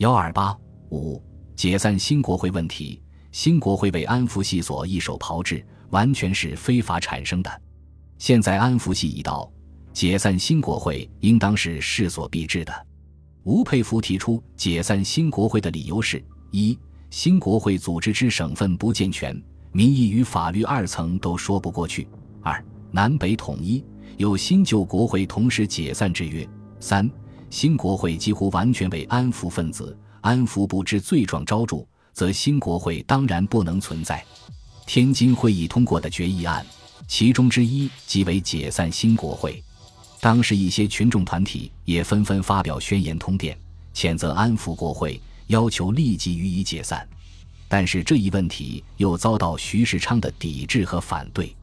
幺二八五解散新国会问题，新国会为安福系所一手炮制，完全是非法产生的。现在安福系已到，解散新国会应当是势所必至的。吴佩孚提出解散新国会的理由是：一、新国会组织之省份不健全，民意与法律二层都说不过去；二、南北统一，有新旧国会同时解散之约；三。新国会几乎完全为安福分子、安福部之罪状昭著，则新国会当然不能存在。天津会议通过的决议案，其中之一即为解散新国会。当时一些群众团体也纷纷发表宣言通电，谴责安福国会，要求立即予以解散。但是这一问题又遭到徐世昌的抵制和反对。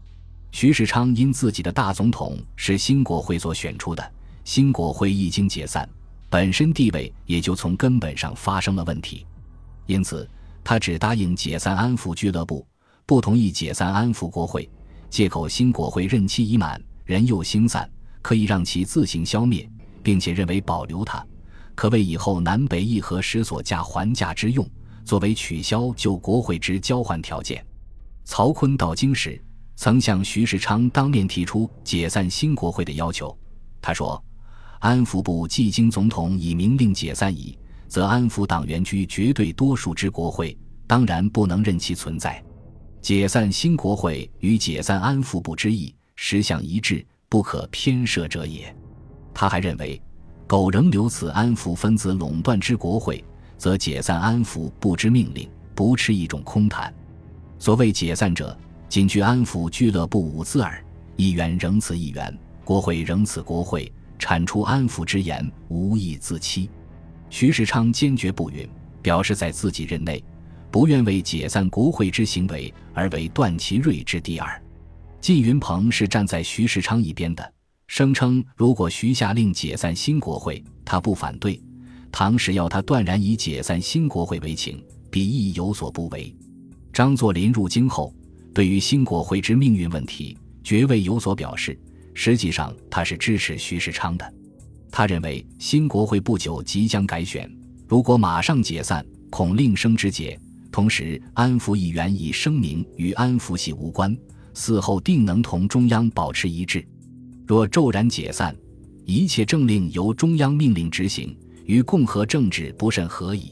徐世昌因自己的大总统是新国会所选出的。新国会一经解散，本身地位也就从根本上发生了问题，因此他只答应解散安抚俱乐部，不同意解散安抚国会，借口新国会任期已满，人又兴散，可以让其自行消灭，并且认为保留它，可为以后南北议和时所价还价之用，作为取消旧国会之交换条件。曹锟到京时，曾向徐世昌当面提出解散新国会的要求，他说。安抚部既经总统已明令解散矣，则安抚党员居绝对多数之国会，当然不能任其存在。解散新国会与解散安抚部之意，实相一致，不可偏涉者也。他还认为，苟仍留此安抚分子垄断之国会，则解散安抚部之命令不是一种空谈。所谓解散者，仅据安抚俱乐部五字耳，议员仍此议员，国会仍此国会。铲除安抚之言，无益自欺。徐世昌坚决不允，表示在自己任内，不愿为解散国会之行为而为段祺瑞之第二。靳云鹏是站在徐世昌一边的，声称如果徐下令解散新国会，他不反对；唐时要他断然以解散新国会为情，必亦有所不为。张作霖入京后，对于新国会之命运问题，绝未有所表示。实际上，他是支持徐世昌的。他认为新国会不久即将改选，如果马上解散，恐另生枝节。同时，安福议员已声明与安福系无关，死后定能同中央保持一致。若骤然解散，一切政令由中央命令执行，与共和政治不甚合宜。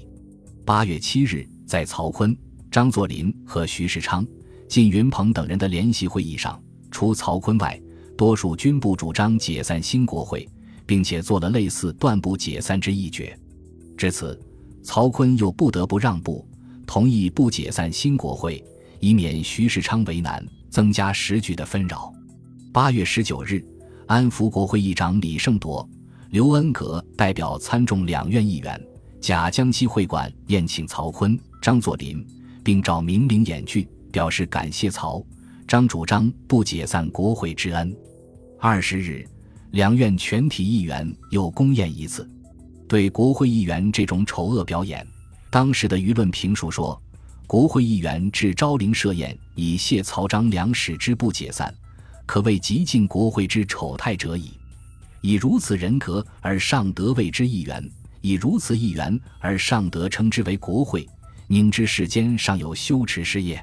八月七日，在曹锟、张作霖和徐世昌、靳云鹏等人的联席会议上，除曹锟外，多数均不主张解散新国会，并且做了类似断不解散之议决。至此，曹锟又不得不让步，同意不解散新国会，以免徐世昌为难，增加时局的纷扰。八月十九日，安福国会议长李胜铎、刘恩格代表参众两院议员，假江西会馆宴请曹锟、张作霖，并召名伶演剧，表示感谢曹。张主张不解散国会之恩。二十日，两院全体议员又公宴一次。对国会议员这种丑恶表演，当时的舆论评述说：“国会议员至昭陵设宴以谢曹张两使之不解散，可谓极尽国会之丑态者矣。以如此人格而尚得谓之议员，以如此议员而尚得称之为国会，宁知世间尚有羞耻事业？”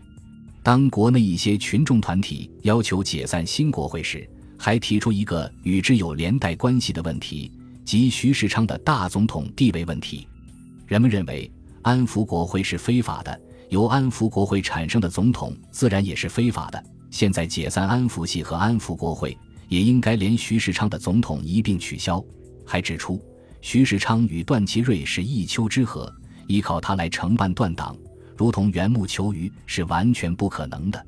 当国内一些群众团体要求解散新国会时，还提出一个与之有连带关系的问题，即徐世昌的大总统地位问题。人们认为安福国会是非法的，由安福国会产生的总统自然也是非法的。现在解散安福系和安福国会，也应该连徐世昌的总统一并取消。还指出徐世昌与段祺瑞是一丘之貉，依靠他来承办断党。如同缘木求鱼是完全不可能的。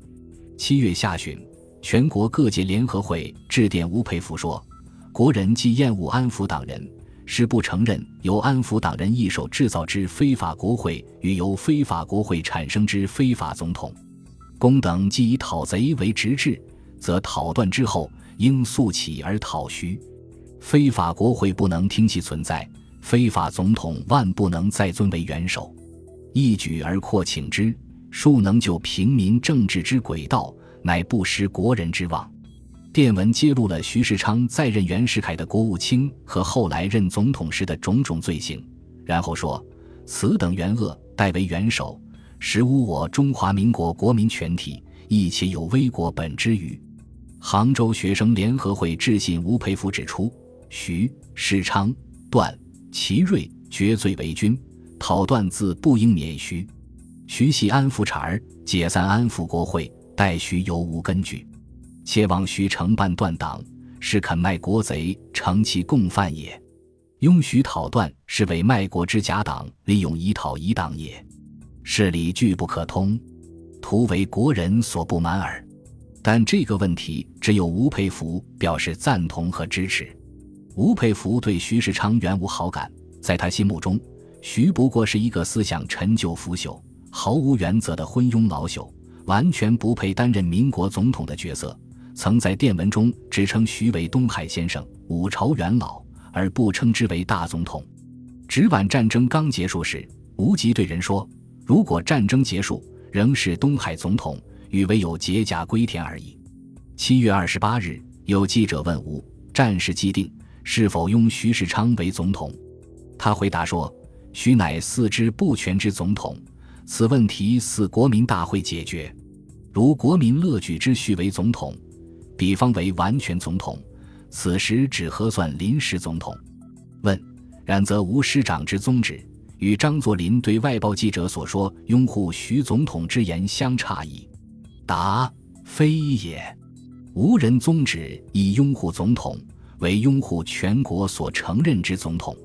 七月下旬，全国各界联合会致电吴佩孚说：“国人既厌恶安抚党人，是不承认由安抚党人一手制造之非法国会与由非法国会产生之非法总统。公等既以讨贼为直至，则讨断之后应速起而讨徐。非法国会不能听其存在，非法总统万不能再尊为元首。”一举而扩请之，庶能就平民政治之轨道，乃不失国人之望。电文揭露了徐世昌在任袁世凯的国务卿和后来任总统时的种种罪行，然后说：“此等元恶，代为元首，实无我中华民国国民全体，亦且有危国本之余。杭州学生联合会致信吴佩孚指出：徐世昌、段祺瑞绝罪为君，讨断自不应免徐。徐系安抚茬儿，解散安抚国会，待徐犹无根据。切望徐承办断党，是肯卖国贼，成其共犯也。拥徐讨断，是为卖国之假党，利用以讨一党也。事理俱不可通，徒为国人所不满耳。但这个问题只有吴佩孚表示赞同和支持。吴佩孚对徐世昌原无好感，在他心目中，徐不过是一个思想陈旧腐朽、毫无原则的昏庸老朽，完全不配担任民国总统的角色。曾在电文中只称徐为东海先生、五朝元老，而不称之为大总统。直皖战争刚结束时，吴极对人说：“如果战争结束，仍是东海总统。”与唯有解甲归田而已。七月二十八日，有记者问吴：“战事既定，是否拥徐世昌为总统？”他回答说：“徐乃四之不全之总统，此问题似国民大会解决。如国民乐举之徐为总统，比方为完全总统，此时只核算临时总统。问：然则吴师长之宗旨，与张作霖对外报记者所说拥护徐总统之言相差矣。”答：非也，无人宗旨以拥护总统为拥护全国所承认之总统。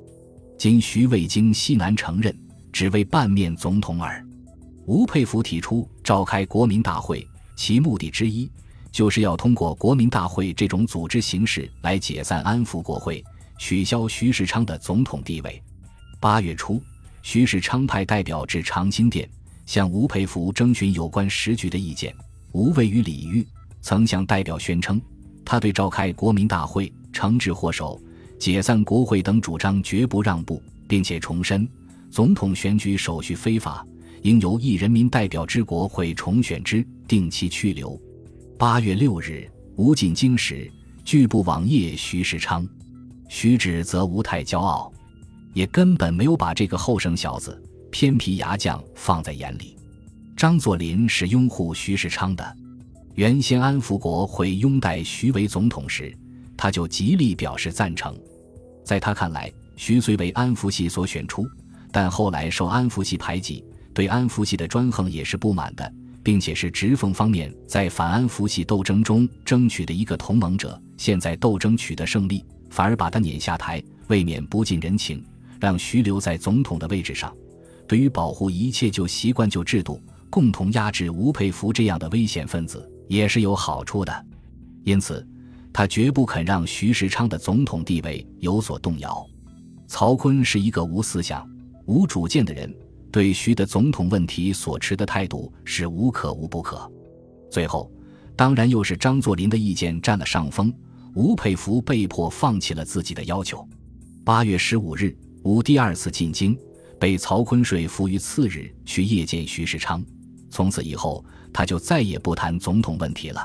今徐未经西南承认，只为半面总统耳。吴佩孚提出召开国民大会，其目的之一，就是要通过国民大会这种组织形式来解散安抚国会，取消徐世昌的总统地位。八月初，徐世昌派代表至长兴殿，向吴佩孚征询有关时局的意见。吴畏于礼遇，曾向代表宣称，他对召开国民大会、惩治祸首、解散国会等主张绝不让步，并且重申，总统选举手续非法，应由一人民代表之国会重选之，定期去留。八月六日，吴进京时，拒不往谒徐世昌，徐指责吴太骄傲，也根本没有把这个后生小子、偏皮牙将放在眼里。张作霖是拥护徐世昌的。原先安福国会拥戴徐为总统时，他就极力表示赞成。在他看来，徐虽为安福系所选出，但后来受安福系排挤，对安福系的专横也是不满的，并且是直奉方面在反安福系斗争中争取的一个同盟者。现在斗争取得胜利，反而把他撵下台，未免不近人情，让徐留在总统的位置上，对于保护一切旧习惯、旧制度。共同压制吴佩孚这样的危险分子也是有好处的，因此他绝不肯让徐世昌的总统地位有所动摇。曹锟是一个无思想、无主见的人，对徐的总统问题所持的态度是无可无不可。最后，当然又是张作霖的意见占了上风，吴佩孚被迫放弃了自己的要求。八月十五日，吴第二次进京，被曹锟说服于次日去谒见徐世昌。从此以后，他就再也不谈总统问题了。